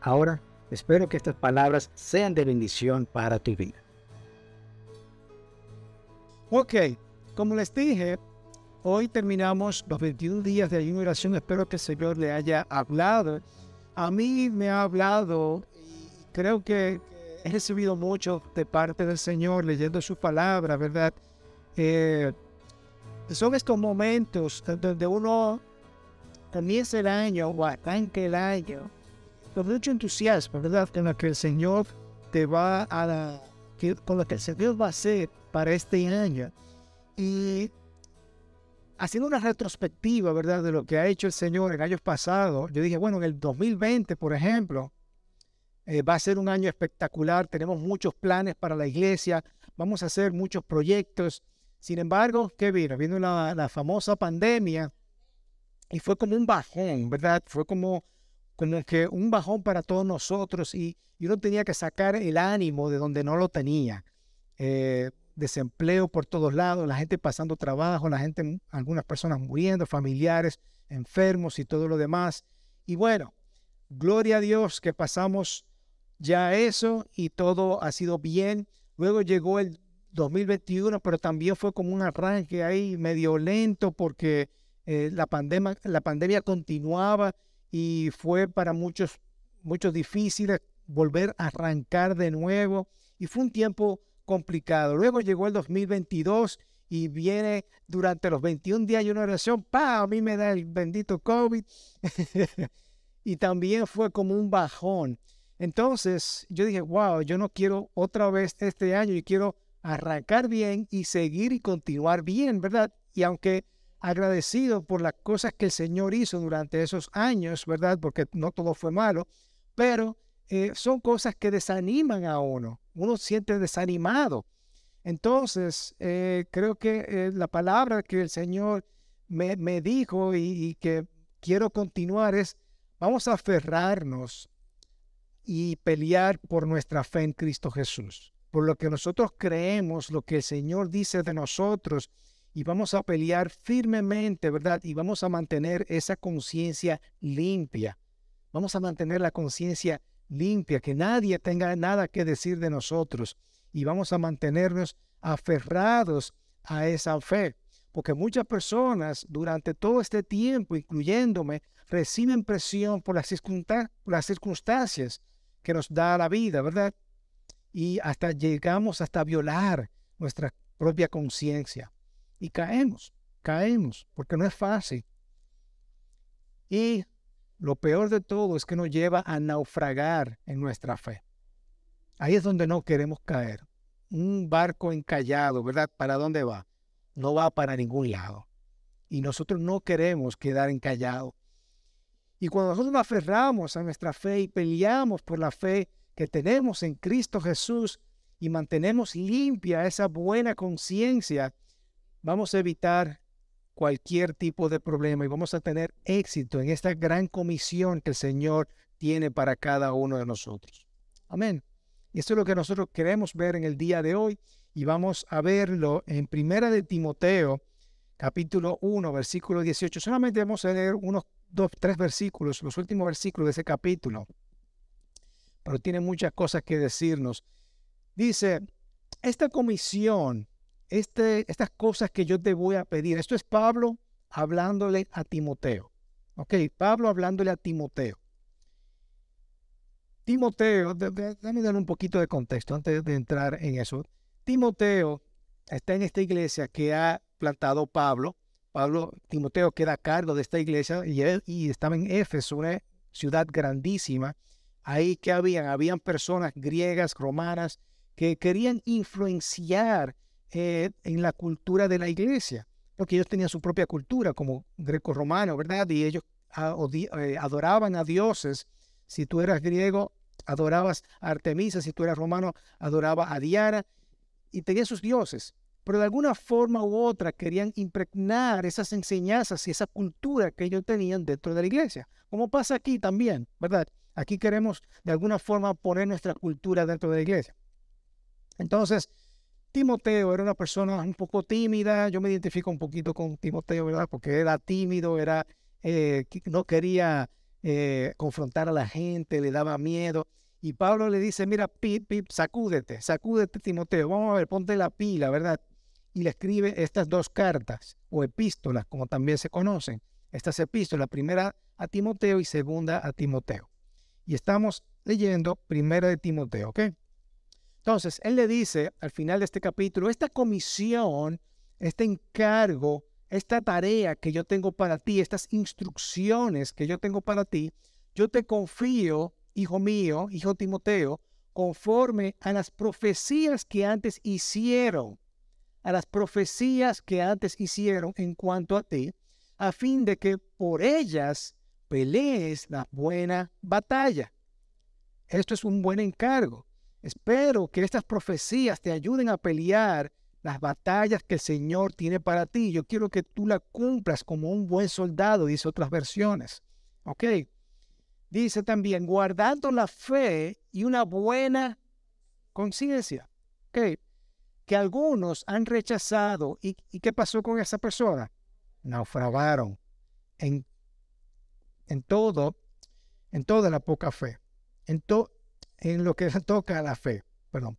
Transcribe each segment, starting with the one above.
Ahora, espero que estas palabras sean de bendición para tu vida. Ok, como les dije, hoy terminamos los 21 días de ayuno y oración. Espero que el Señor le haya hablado. A mí me ha hablado y creo que he recibido mucho de parte del Señor leyendo su palabra, ¿verdad? Eh, son estos momentos donde uno comienza el año o arranca el año mucho entusiasmo, ¿verdad? Con lo que el Señor te va a, con lo que el Señor va a hacer para este año. Y haciendo una retrospectiva, ¿verdad? De lo que ha hecho el Señor en años pasados, yo dije, bueno, en el 2020, por ejemplo, eh, va a ser un año espectacular, tenemos muchos planes para la iglesia, vamos a hacer muchos proyectos. Sin embargo, ¿qué vino? Vino la, la famosa pandemia y fue como un bajón, ¿verdad? Fue como como que un bajón para todos nosotros y, uno tenía que sacar el ánimo de donde no lo tenía. Eh, desempleo por todos lados, la gente pasando trabajo, la gente, algunas personas muriendo, familiares enfermos y todo lo demás. Y bueno, gloria a Dios que pasamos ya eso y todo ha sido bien. Luego llegó el 2021, pero también fue como un arranque ahí medio lento porque eh, la, pandemia, la pandemia continuaba y fue para muchos, muchos difícil volver a arrancar de nuevo y fue un tiempo complicado. Luego llegó el 2022 y viene durante los 21 días de una oración, pa, a mí me da el bendito COVID y también fue como un bajón. Entonces yo dije, wow, yo no quiero otra vez este año, y quiero arrancar bien y seguir y continuar bien, ¿verdad? Y aunque agradecido por las cosas que el Señor hizo durante esos años, ¿verdad? Porque no todo fue malo, pero eh, son cosas que desaniman a uno. Uno siente desanimado. Entonces, eh, creo que eh, la palabra que el Señor me, me dijo y, y, que quiero continuar es, vamos a aferrarnos y pelear por nuestra fe en Cristo Jesús, por lo que nosotros creemos, lo que el Señor dice de nosotros y vamos a pelear firmemente, ¿verdad? Y vamos a mantener esa conciencia limpia. Vamos a mantener la conciencia limpia, que nadie tenga nada que decir de nosotros. Y vamos a mantenernos aferrados a esa fe. Porque muchas personas durante todo este tiempo, incluyéndome, reciben presión por las, las circunstancias que nos da la vida, ¿verdad? Y hasta llegamos hasta violar nuestra propia conciencia y caemos, caemos, porque no es fácil. Y lo peor de todo es que nos lleva a naufragar en nuestra fe. Ahí es donde no queremos caer. Un barco encallado, ¿verdad? ¿Para dónde va? No va para ningún lado. Y nosotros no queremos quedar encallados. Y cuando nosotros nos aferramos a nuestra fe y peleamos por la fe que tenemos en Cristo Jesús y mantenemos limpia esa buena conciencia, vamos a evitar cualquier tipo de problema y vamos a tener éxito en esta gran comisión que el Señor tiene para cada uno de nosotros. Amén. Y esto es lo que nosotros queremos ver en el día de hoy y vamos a verlo en Primera de Timoteo, capítulo 1, versículo 18. Solamente vamos a leer unos dos, tres versículos, los últimos versículos de ese capítulo, pero tiene muchas cosas que decirnos. Dice, esta comisión este, estas cosas que yo te voy a pedir. Esto es Pablo hablándole a Timoteo. Ok, Pablo hablándole a Timoteo. Timoteo, déjame un poquito de contexto antes de entrar en eso. Timoteo está en esta iglesia que ha plantado Pablo. Pablo, Timoteo queda a cargo de esta iglesia y, y estaba en Éfeso, una ciudad grandísima. Ahí que habían, habían personas griegas, romanas, que querían influenciar eh, en la cultura de la iglesia, porque ellos tenían su propia cultura como greco-romano, ¿verdad? Y ellos eh, adoraban a dioses. Si tú eras griego, adorabas a Artemisa, si tú eras romano, adoraba a Diana y tenía sus dioses. Pero de alguna forma u otra querían impregnar esas enseñanzas y esa cultura que ellos tenían dentro de la iglesia. Como pasa aquí también, ¿verdad? Aquí queremos de alguna forma poner nuestra cultura dentro de la iglesia. Entonces, Timoteo era una persona un poco tímida. Yo me identifico un poquito con Timoteo, ¿verdad? Porque era tímido, era, eh, no quería eh, confrontar a la gente, le daba miedo. Y Pablo le dice, mira, pip, pip, sacúdete, sacúdete, Timoteo. Vamos a ver, ponte la pila, ¿verdad? Y le escribe estas dos cartas o epístolas, como también se conocen. Estas epístolas, primera a Timoteo y segunda a Timoteo. Y estamos leyendo primera de Timoteo, ¿ok? Entonces, él le dice al final de este capítulo, esta comisión, este encargo, esta tarea que yo tengo para ti, estas instrucciones que yo tengo para ti, yo te confío, hijo mío, hijo Timoteo, conforme a las profecías que antes hicieron, a las profecías que antes hicieron en cuanto a ti, a fin de que por ellas pelees la buena batalla. Esto es un buen encargo. Espero que estas profecías te ayuden a pelear las batallas que el Señor tiene para ti. Yo quiero que tú la cumplas como un buen soldado, dice otras versiones. ¿Ok? Dice también, guardando la fe y una buena conciencia. ¿Ok? Que algunos han rechazado. ¿Y, qué pasó con esa persona? Naufragaron en, en todo, en toda la poca fe. En, todo en lo que toca a la fe. Perdón.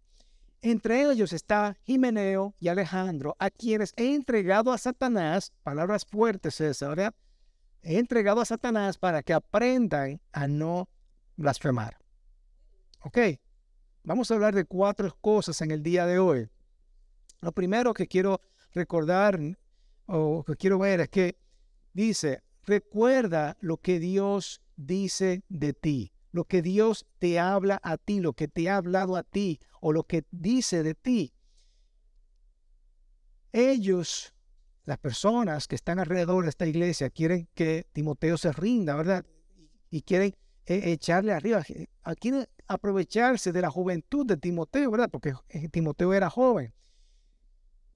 Entre ellos está Jimeneo y Alejandro, a quienes he entregado a Satanás, palabras fuertes César, ¿verdad? He entregado a Satanás para que aprendan a no blasfemar. Ok, vamos a hablar de cuatro cosas en el día de hoy. Lo primero que quiero recordar o que quiero ver es que dice, recuerda lo que Dios dice de ti lo que Dios te habla a ti, lo que te ha hablado a ti o lo que dice de ti. Ellos, las personas que están alrededor de esta iglesia, quieren que Timoteo se rinda, ¿verdad? Y quieren eh, echarle arriba, eh, quieren aprovecharse de la juventud de Timoteo, ¿verdad? Porque eh, Timoteo era joven.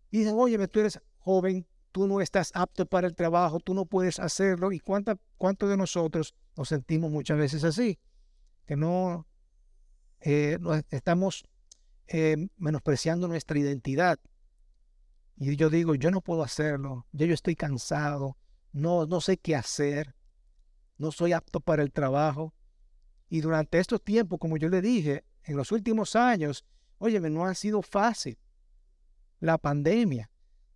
Y dicen, oye, tú eres joven, tú no estás apto para el trabajo, tú no puedes hacerlo. ¿Y cuántos de nosotros nos sentimos muchas veces así? Que no, eh, estamos eh, menospreciando nuestra identidad. Y yo digo, yo no puedo hacerlo, yo estoy cansado, no, no sé qué hacer, no soy apto para el trabajo. Y durante estos tiempos, como yo le dije, en los últimos años, oye, no ha sido fácil. La pandemia.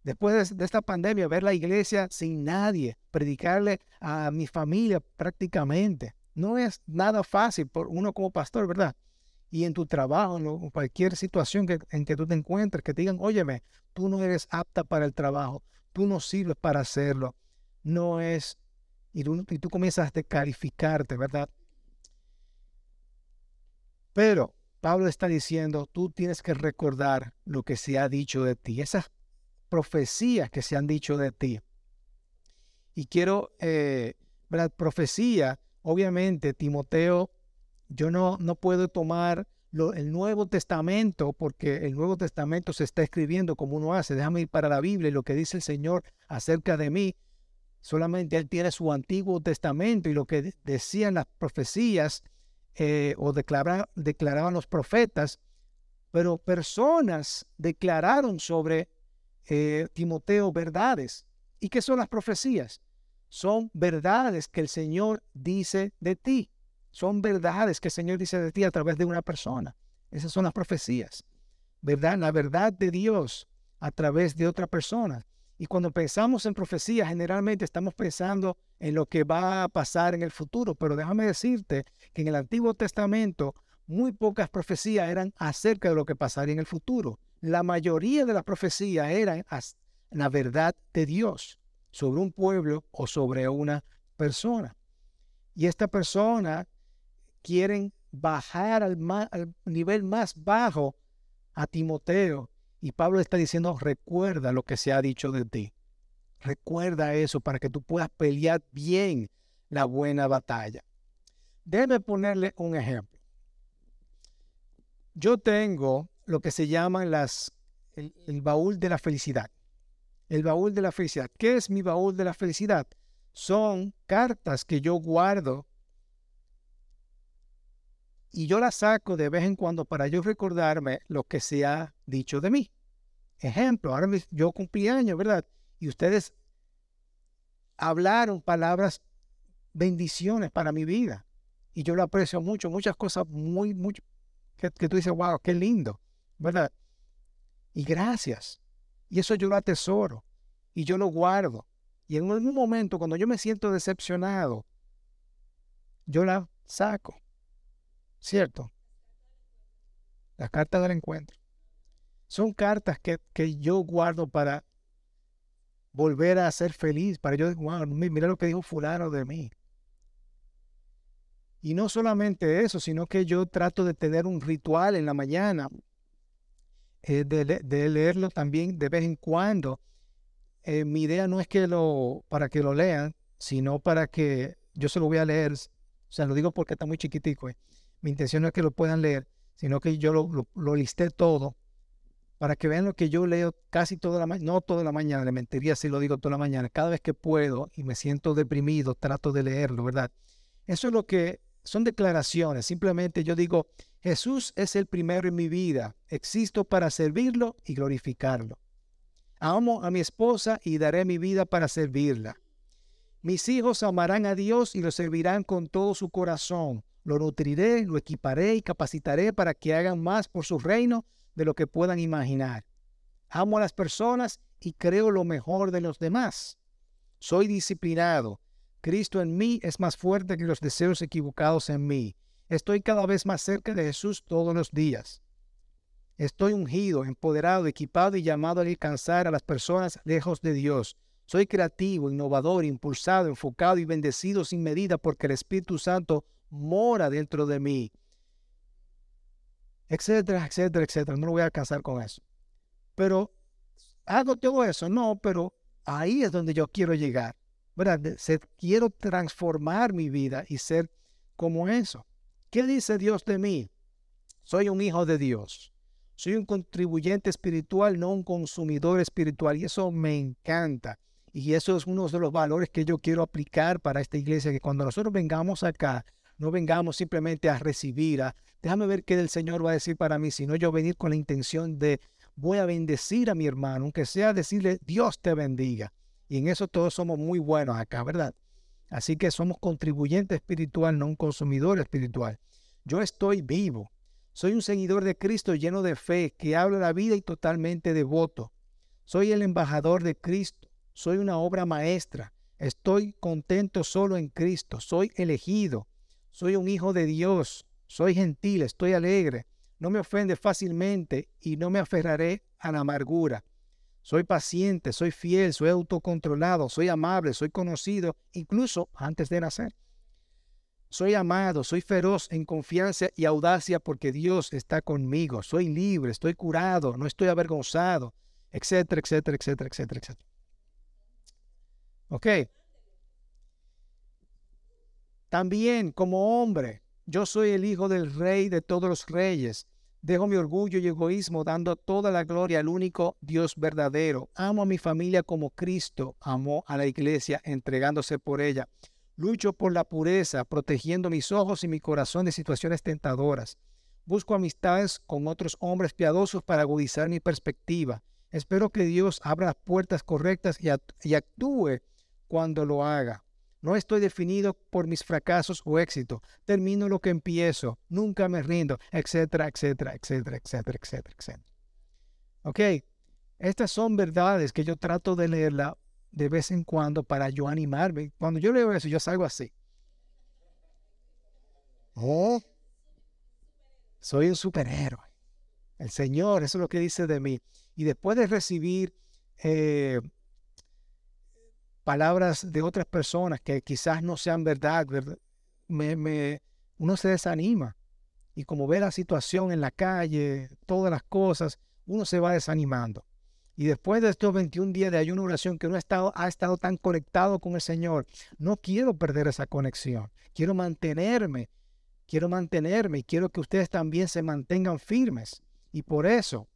Después de, de, esta pandemia, ver la iglesia sin nadie, predicarle a mi familia prácticamente, no es nada fácil por uno como pastor, ¿verdad? Y en tu trabajo, en cualquier situación que, en que tú te encuentres, que te digan, óyeme, tú no eres apta para el trabajo, tú no sirves para hacerlo, no es, y tú, y tú comienzas a descalificarte, ¿verdad? Pero Pablo está diciendo, tú tienes que recordar lo que se ha dicho de ti, esas profecías que se han dicho de ti. Y quiero, eh, ¿verdad? Profecía Obviamente, Timoteo, yo no, no puedo tomar el Nuevo Testamento porque el Nuevo Testamento se está escribiendo como uno hace. Déjame ir para la Biblia y lo que dice el Señor acerca de mí. Solamente Él tiene su Antiguo Testamento y lo que decían las profecías eh, o declaraban los profetas, pero personas declararon sobre eh, Timoteo verdades. ¿Y qué son las profecías? Son verdades que el Señor dice de ti. Son verdades que el Señor dice de ti a través de una persona. Esas son las profecías. ¿Verdad? La verdad de Dios a través de otra persona. Y cuando pensamos en profecía, generalmente estamos pensando en lo que va a pasar en el futuro. Pero déjame decirte que en el Antiguo Testamento muy pocas profecías eran acerca de lo que pasaría en el futuro. La mayoría de las profecías eran la verdad de Dios sobre un pueblo o sobre una persona. Y esta persona quieren bajar al, nivel más bajo a Timoteo. Y Pablo está diciendo, recuerda lo que se ha dicho de ti. Recuerda eso para que tú puedas pelear bien la buena batalla. Debe ponerle un ejemplo. yo tengo lo que se llama las, el, baúl de la felicidad. El baúl de la felicidad. ¿Qué es mi baúl de la felicidad? Son cartas que yo guardo y yo las saco de vez en cuando para yo recordarme lo que se ha dicho de mí. Ejemplo, ahora yo cumplí años, ¿verdad? Y ustedes hablaron palabras, bendiciones para mi vida. Y yo lo aprecio mucho, muchas cosas muy, mucho, que, tú dices, wow, qué lindo, ¿verdad? Y gracias. Y eso yo lo atesoro y yo lo guardo. Y en algún momento, cuando yo me siento decepcionado, yo la saco. ¿Cierto? La carta del encuentro. Son cartas que, que yo guardo para volver a ser feliz, para yo, wow, mira lo que dijo fulano de mí. Y no solamente eso, sino que yo trato de tener un ritual en la mañana, eh, de, leerlo también de vez en cuando. Eh, mi idea no es que lo, para que lo lean, sino para que yo se lo voy a leer. O sea, lo digo porque está muy chiquitico. Eh. Mi intención no es que lo puedan leer, sino que yo lo, listé todo para que vean lo que yo leo casi toda la mañana, no toda la mañana, le mentiría si lo digo toda la mañana, cada vez que puedo y me siento deprimido, trato de leerlo, ¿verdad? Eso es lo que son declaraciones. Simplemente yo digo, Jesús es el primero en mi vida. Existo para servirlo y glorificarlo. Amo a mi esposa y daré mi vida para servirla. Mis hijos amarán a Dios y lo servirán con todo su corazón. Lo nutriré, lo equiparé y capacitaré para que hagan más por su reino de lo que puedan imaginar. Amo a las personas y creo lo mejor de los demás. Soy disciplinado, Cristo en mí es más fuerte que los deseos equivocados en mí. Estoy cada vez más cerca de Jesús todos los días. Estoy ungido, empoderado, equipado y llamado a alcanzar a las personas lejos de Dios. Soy creativo, innovador, impulsado, enfocado y bendecido sin medida porque el Espíritu Santo mora dentro de mí. Etcétera, etcétera, etcétera. No lo voy a alcanzar con eso. Pero, ¿hago todo eso? No, pero ahí es donde yo quiero llegar. quiero transformar mi vida y ser como eso. ¿Qué dice Dios de mí? Soy un hijo de Dios. Soy un contribuyente espiritual, no un consumidor espiritual. Y eso me encanta. Y eso es uno de los valores que yo quiero aplicar para esta iglesia, que cuando nosotros vengamos acá, no vengamos simplemente a recibir, a déjame ver qué el Señor va a decir para mí, sino yo venir con la intención de voy a bendecir a mi hermano, aunque sea decirle Dios te bendiga. Y en eso todos somos muy buenos acá, ¿verdad? Así que somos contribuyente espiritual, no un consumidor espiritual. Yo estoy vivo. Soy un seguidor de Cristo lleno de fe, que habla la vida y totalmente devoto. Soy el embajador de Cristo. Soy una obra maestra. Estoy contento solo en Cristo. Soy elegido. Soy un hijo de Dios. Soy gentil. Estoy alegre. No me ofende fácilmente y no me aferraré a la amargura. Soy paciente, soy fiel, soy autocontrolado, soy amable, soy conocido, incluso antes de nacer. Soy amado, soy feroz en confianza y audacia porque Dios está conmigo. Soy libre, estoy curado, no estoy avergonzado, etcétera, etcétera, etcétera, etcétera, etcétera. Ok. También como hombre, yo soy el hijo del rey de todos los reyes. Dejo mi orgullo y egoísmo dando toda la gloria al único Dios verdadero. Amo a mi familia como Cristo amó a la iglesia entregándose por ella. Lucho por la pureza, protegiendo mis ojos y mi corazón de situaciones tentadoras. Busco amistades con otros hombres piadosos para agudizar mi perspectiva. Espero que Dios abra las puertas correctas y, y actúe cuando lo haga. No estoy definido por mis fracasos o éxitos. Termino lo que empiezo. Nunca me rindo, etcétera, etcétera, etcétera, etcétera, etcétera, etcétera. Ok, estas son verdades que yo trato de leerla de vez en cuando para yo animarme. Cuando yo leo eso, yo salgo así. Oh, soy un superhéroe. El Señor, eso es lo que dice de mí. Y después de recibir eh, palabras de otras personas que quizás no sean verdad, Me, uno se desanima. Y como ve la situación en la calle, todas las cosas, uno se va desanimando. Y después de estos 21 días de ayuno oración que uno ha estado, ha estado tan conectado con el Señor, no quiero perder esa conexión. Quiero mantenerme quiero mantenerme y quiero que ustedes también se mantengan firmes. Y por eso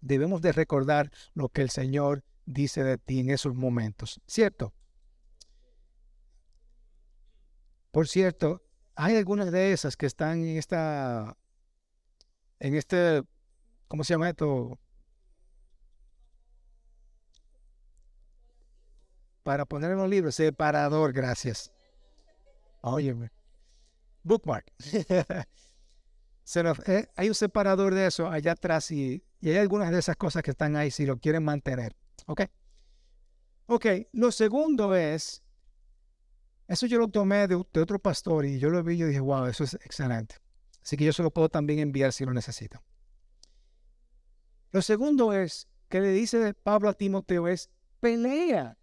debemos de recordar lo que el Señor dice de ti en esos momentos, ¿cierto? Por cierto, hay algunas de esas que están en esta, en este, ¿cómo se llama esto? Para poner en los libros, separador, gracias. Óyeme. Bookmark. Eh, hay un separador de eso allá atrás y, y hay algunas de esas cosas que están ahí si lo quieren mantener. ¿Ok? Ok, lo segundo es eso yo lo tomé de, otro pastor y yo lo vi y dije, wow, eso es excelente. Así que yo se lo puedo también enviar si lo necesitan. Lo segundo es que le dice Pablo a Timoteo es pelea,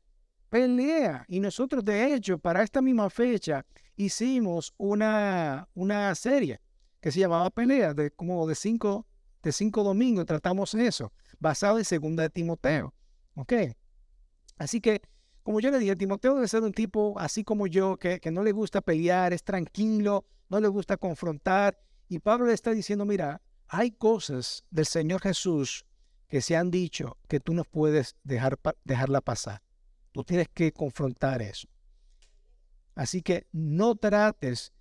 pelea. Y nosotros de hecho para esta misma fecha hicimos una, una serie que se llamaba Pelea, de como de cinco, de cinco domingos tratamos eso, basado en segunda de Timoteo. ¿Ok? Así que como yo le dije, Timoteo debe ser un tipo así como yo, que, no le gusta pelear, es tranquilo, no le gusta confrontar. Y Pablo le está diciendo, mira, hay cosas del Señor Jesús que se han dicho que tú no puedes dejar, dejarla pasar. Tú tienes que confrontar eso. Así que no trates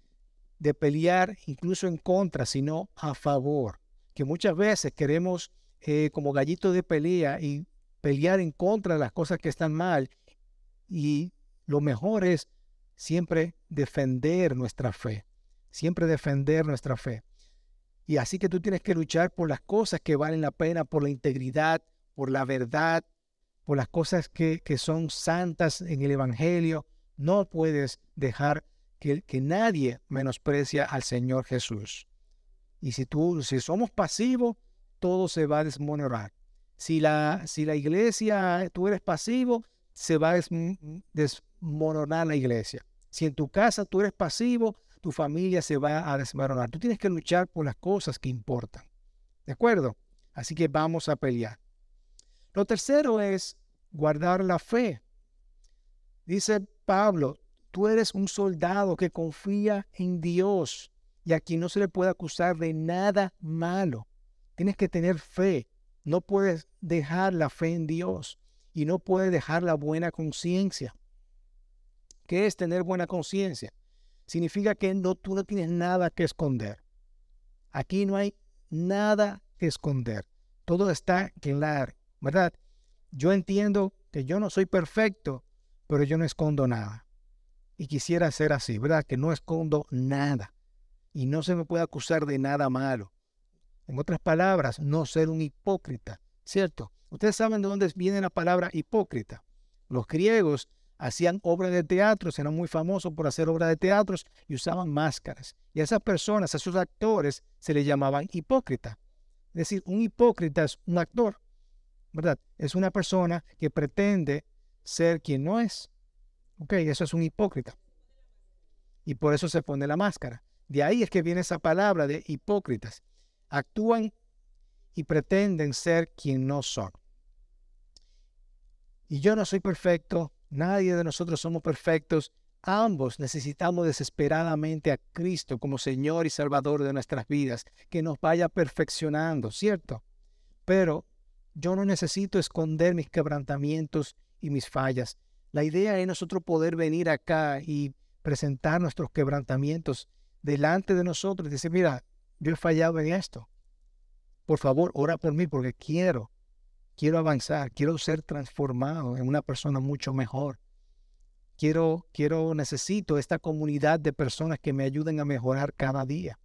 de pelear incluso en contra, sino a favor. Que muchas veces queremos eh, como gallitos de pelea y pelear en contra de las cosas que están mal y lo mejor es siempre defender nuestra fe, siempre defender nuestra fe. Y así que tú tienes que luchar por las cosas que valen la pena, por la integridad, por la verdad, por las cosas que, son santas en el Evangelio. No puedes dejar que, que nadie menosprecia al Señor Jesús. Y si tú, si somos pasivos, todo se va a desmonorar. Si la, si la iglesia, tú eres pasivo, se va a desmoronar la iglesia. Si en tu casa tú eres pasivo, tu familia se va a desmoronar. Tú tienes que luchar por las cosas que importan. ¿De acuerdo? Así que vamos a pelear. Lo tercero es guardar la fe. Dice Pablo, tú eres un soldado que confía en Dios y a quien no se le puede acusar de nada malo. Tienes que tener fe. No puedes dejar la fe en Dios y no puede dejar la buena conciencia. ¿Qué es tener buena conciencia? Significa que no, tú no tienes nada que esconder. Aquí no hay nada que esconder. Todo está claro, ¿verdad? Yo entiendo que yo no soy perfecto, pero yo no escondo nada. Y quisiera ser así, ¿verdad? Que no escondo nada. Y no se me puede acusar de nada malo. En otras palabras, no ser un hipócrita, ¿cierto? Ustedes saben de dónde viene la palabra hipócrita. Los griegos hacían obras de teatro, eran muy famosos por hacer obras de teatro y usaban máscaras. Y a esas personas, a esos actores, se les llamaban hipócrita. Es decir, un hipócrita es un actor, ¿verdad? Es una persona que pretende ser quien no es. Ok, eso es un hipócrita. Y por eso se pone la máscara. De ahí es que viene esa palabra de hipócritas. Actúan y pretenden ser quien no son. Y yo no soy perfecto, nadie de nosotros somos perfectos. Ambos necesitamos desesperadamente a Cristo como Señor y Salvador de nuestras vidas, que nos vaya perfeccionando, ¿cierto? Pero yo no necesito esconder mis quebrantamientos y mis fallas. La idea es nosotros poder venir acá y presentar nuestros quebrantamientos delante de nosotros y decir, mira, yo he fallado en esto por favor, ora por mí porque quiero, quiero avanzar, quiero ser transformado en una persona mucho mejor. Quiero, quiero, necesito esta comunidad de personas que me ayuden a mejorar cada día.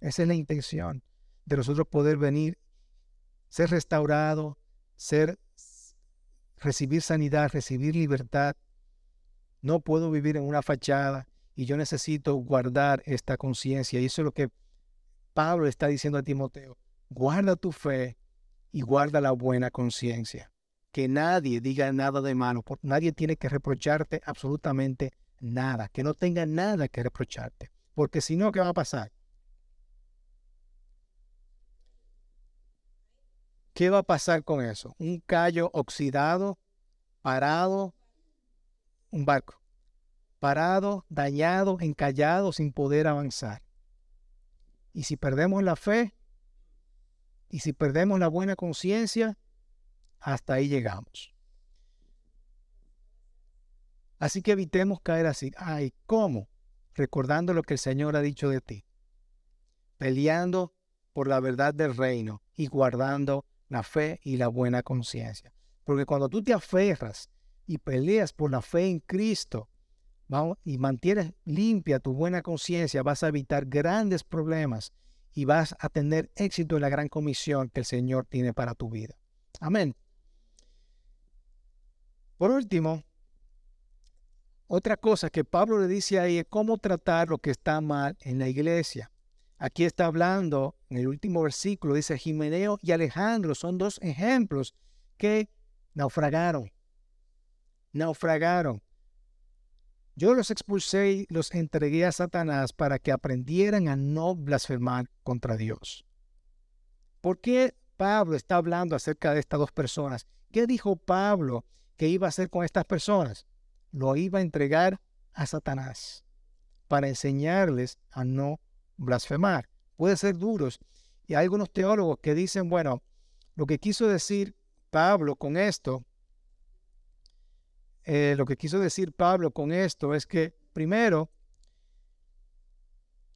Esa es la intención de nosotros poder venir, ser restaurado, ser, recibir sanidad, recibir libertad. No puedo vivir en una fachada y yo necesito guardar esta conciencia. Y eso es lo que Pablo está diciendo a Timoteo guarda tu fe y guarda la buena conciencia. Que nadie diga nada de malo, porque nadie tiene que reprocharte absolutamente nada, que no tenga nada que reprocharte, porque si no, ¿qué va a pasar? ¿Qué va a pasar con eso? Un callo oxidado, parado, un barco, parado, dañado, encallado, sin poder avanzar. Y si perdemos la fe, y si perdemos la buena conciencia, hasta ahí llegamos. Así que evitemos caer así. Ay, ¿cómo? Recordando lo que el Señor ha dicho de ti. Peleando por la verdad del reino y guardando la fe y la buena conciencia. Porque cuando tú te aferras y peleas por la fe en Cristo y mantienes limpia tu buena conciencia, vas a evitar grandes problemas y vas a tener éxito en la gran comisión que el Señor tiene para tu vida. Amén. Por último, otra cosa que Pablo le dice ahí es cómo tratar lo que está mal en la iglesia. Aquí está hablando, en el último versículo, dice Jimeneo y Alejandro son dos ejemplos que naufragaron. Naufragaron. Yo los expulsé y los entregué a Satanás para que aprendieran a no blasfemar contra Dios. ¿Por qué Pablo está hablando acerca de estas dos personas? ¿Qué dijo Pablo que iba a hacer con estas personas? Lo iba a entregar a Satanás para enseñarles a no blasfemar. Puede ser duros. Y hay algunos teólogos que dicen, bueno, lo que quiso decir Pablo con esto, eh, lo que quiso decir Pablo con esto es que, primero,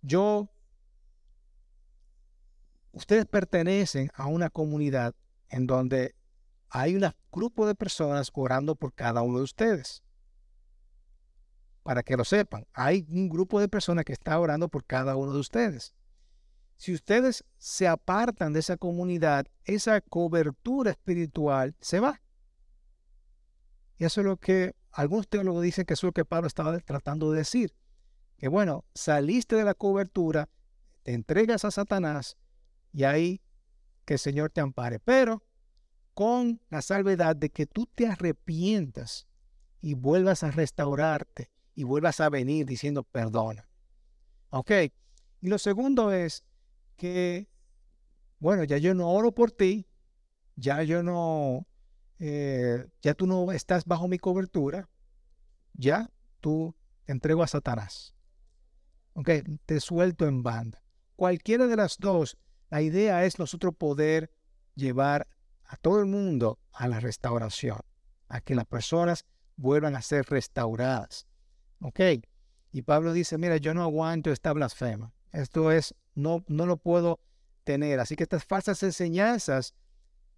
yo, ustedes pertenecen a una comunidad en donde hay un grupo de personas orando por cada uno de ustedes. Para que lo sepan, hay un grupo de personas que está orando por cada uno de ustedes. Si ustedes se apartan de esa comunidad, esa cobertura espiritual se va. Y eso es lo que algunos teólogos dicen que eso es lo que Pablo estaba tratando de decir. Que bueno, saliste de la cobertura, te entregas a Satanás y ahí que el Señor te ampare. Pero con la salvedad de que tú te arrepientas y vuelvas a restaurarte y vuelvas a venir diciendo perdona. ¿Ok? Y lo segundo es que, bueno, ya yo no oro por ti, ya yo no, eh, ya tú no estás bajo mi cobertura, ya tú te entrego a Satanás. ¿Ok? Te suelto en banda. Cualquiera de las dos, la idea es nosotros poder llevar a todo el mundo a la restauración, a que las personas vuelvan a ser restauradas. ¿Ok? Y Pablo dice, mira, yo no aguanto esta blasfema. Esto es, no, no lo puedo tener. Así que estas falsas enseñanzas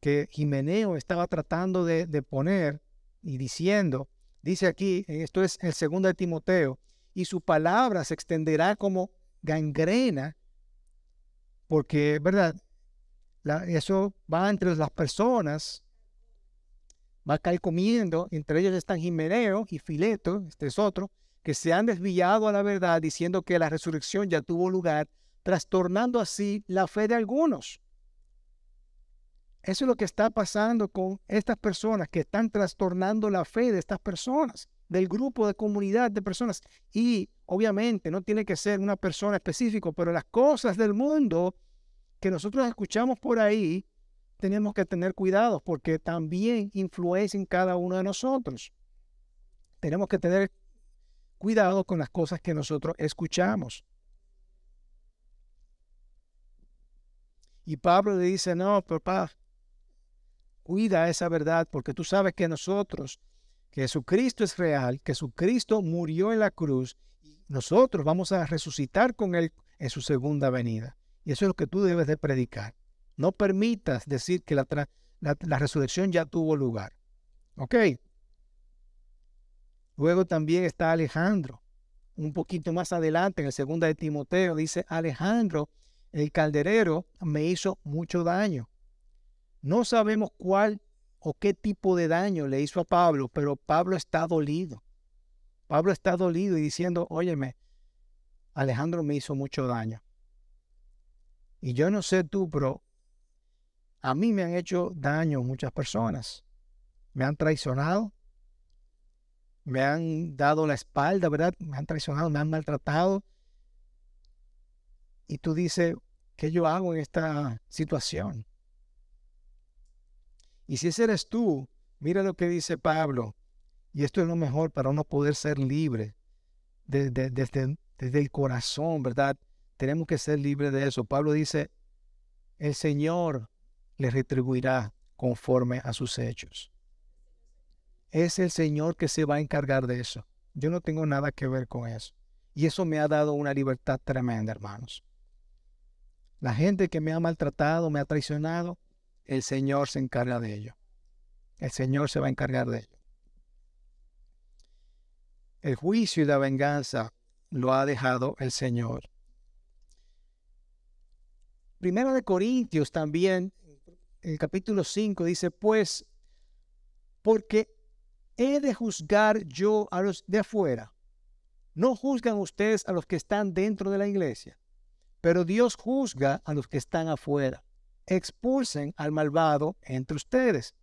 que Jimeneo estaba tratando de, de poner y diciendo, dice aquí, esto es el segundo de Timoteo, y su palabra se extenderá como gangrena, porque, ¿verdad? eso va entre las personas, va comiendo, entre ellos están Jimeneo y Fileto, este es otro, que se han desviado a la verdad diciendo que la resurrección ya tuvo lugar, trastornando así la fe de algunos. Eso es lo que está pasando con estas personas que están trastornando la fe de estas personas, del grupo de comunidad de personas. Y obviamente no tiene que ser una persona específica, pero las cosas del mundo que nosotros escuchamos por ahí, tenemos que tener cuidado porque también influencian cada uno de nosotros. Tenemos que tener cuidado con las cosas que nosotros escuchamos. Y Pablo le dice, no, papá, cuida esa verdad porque tú sabes que nosotros, que Jesucristo es real, que Jesucristo murió en la cruz, y nosotros vamos a resucitar con Él en su segunda venida. Y eso es lo que tú debes de predicar. No permitas decir que la, la resurrección ya tuvo lugar. ¿Ok? Luego también está Alejandro. Un poquito más adelante, en el segundo de Timoteo, dice, Alejandro, el calderero, me hizo mucho daño. No sabemos cuál o qué tipo de daño le hizo a Pablo, pero Pablo está dolido. Pablo está dolido y diciendo, óyeme, Alejandro me hizo mucho daño. Y yo no sé tú, pero a mí me han hecho daño muchas personas. Me han traicionado, me han dado la espalda, ¿verdad? Me han traicionado, me han maltratado. Y tú dices, ¿qué yo hago en esta situación? Y si ese eres tú, mira lo que dice Pablo. Y esto es lo mejor para uno poder ser libre desde, el corazón, ¿verdad? Tenemos que ser libres de eso. Pablo dice, el Señor le retribuirá conforme a sus hechos. Es el Señor que se va a encargar de eso. Yo no tengo nada que ver con eso. Y eso me ha dado una libertad tremenda, hermanos. La gente que me ha maltratado, me ha traicionado, el Señor se encarga de ello. El Señor se va a encargar de ello. El juicio y la venganza lo ha dejado el Señor. Primero de Corintios también, el capítulo 5 dice, pues, porque he de juzgar yo a los de afuera. No juzgan ustedes a los que están dentro de la iglesia, pero Dios juzga a los que están afuera. Expulsen al malvado entre ustedes.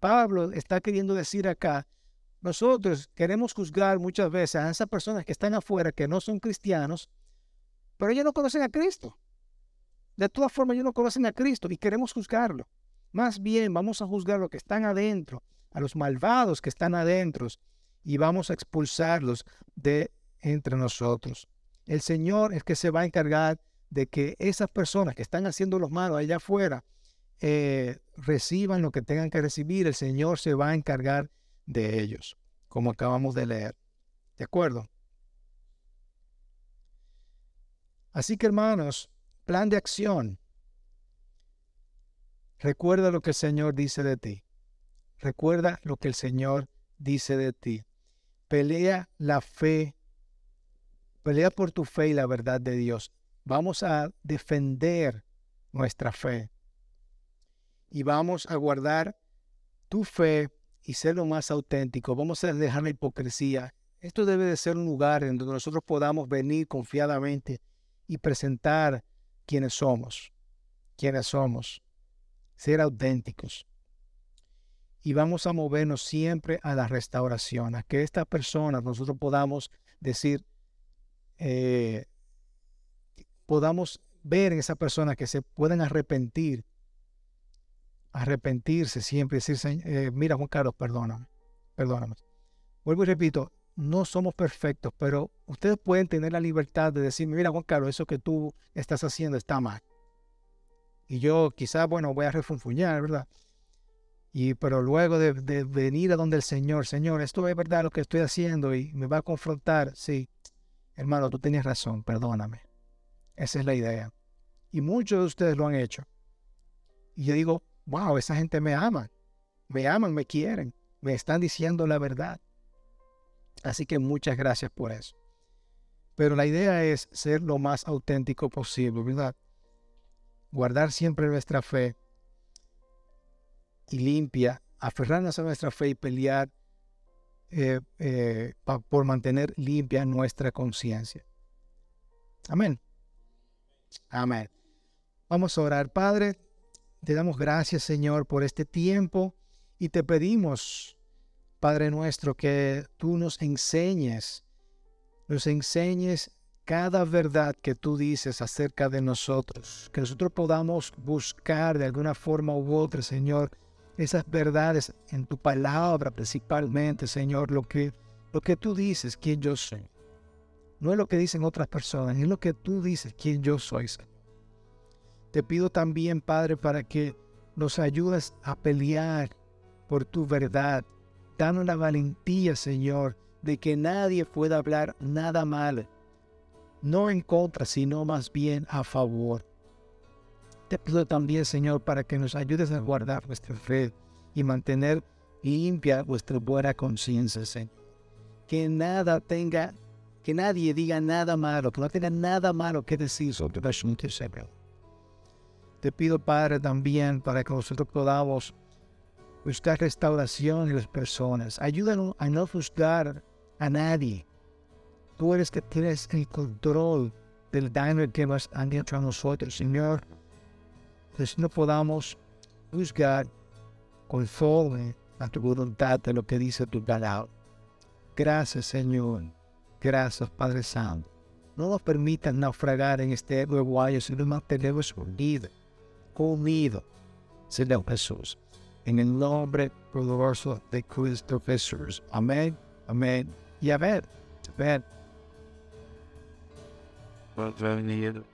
Pablo está queriendo decir acá nosotros queremos juzgar muchas veces a esas personas que están afuera, que no son cristianos, pero ellos no conocen a Cristo. De todas formas, ellos no conocen a Cristo y queremos juzgarlo. Más bien, vamos a juzgar a los que están adentro, a los malvados que están adentro, y vamos a expulsarlos de entre nosotros. El Señor es que se va a encargar de que esas personas que están haciendo los malos allá afuera eh, reciban lo que tengan que recibir. El Señor se va a encargar de ellos, como acabamos de leer. ¿De acuerdo? Así que hermanos, plan de acción. Recuerda lo que el Señor dice de ti. Recuerda lo que el Señor dice de ti. Pelea la fe. Pelea por tu fe y la verdad de Dios. Vamos a defender nuestra fe. Y vamos a guardar tu fe y ser lo más auténtico. Vamos a dejar la hipocresía. Esto debe de ser un lugar en donde nosotros podamos venir confiadamente y presentar quiénes somos, quiénes somos, ser auténticos. Y vamos a movernos siempre a la restauración, a que estas personas nosotros podamos decir, eh, podamos ver en esa persona que se puedan arrepentir arrepentirse siempre y decir, eh, mira Juan Carlos, perdóname, perdóname. Vuelvo y repito, no somos perfectos, pero ustedes pueden tener la libertad de decirme, mira Juan Carlos, eso que tú estás haciendo está mal. Y yo quizás, bueno, voy a refunfuñar, ¿verdad? Y, pero luego de, de, venir a donde el Señor, Señor, esto es verdad lo que estoy haciendo y me va a confrontar, sí, hermano, tú tenías razón, perdóname. Esa es la idea. Y muchos de ustedes lo han hecho. Y yo digo, wow, esa gente me ama, me aman, me quieren, me están diciendo la verdad. Así que muchas gracias por eso. Pero la idea es ser lo más auténtico posible, ¿verdad? Guardar siempre nuestra fe y limpia, aferrarnos a nuestra fe y pelear eh, eh, por mantener limpia nuestra conciencia. Amén. Amén. Vamos a orar, Padre. Te damos gracias, Señor, por este tiempo y te pedimos, Padre nuestro, que tú nos enseñes, nos enseñes cada verdad que tú dices acerca de nosotros, que nosotros podamos buscar de alguna forma u otra, Señor, esas verdades en tu palabra principalmente, Señor, lo que, lo que tú dices, quién yo soy. No es lo que dicen otras personas, es lo que tú dices, quién yo soy. Te pido también, Padre, para que nos ayudes a pelear por tu verdad. Danos la valentía, Señor, de que nadie pueda hablar nada mal, no en contra, sino más bien a favor. Te pido también, Señor, para que nos ayudes a guardar nuestra fe y mantener limpia vuestra buena conciencia, Señor. Que nada tenga, que nadie diga nada malo, que no tenga nada malo que decir sobre. Te pido, Padre, también para que nosotros podamos buscar restauración en las personas. Ayúdanos a no juzgar a nadie. Tú eres que tienes el control del daño que vas han hecho a nosotros, Señor. Entonces no podamos juzgar conforme a tu voluntad de lo que dice tu palabra. Gracias, Señor. Gracias, Padre Santo. No nos permitan naufragar en este nuevo año, sino mantenemos unidos comido, Señor Jesús. En el nombre poderoso de Cristo Jesús. Amén, amén y amén. Amén. Bienvenido.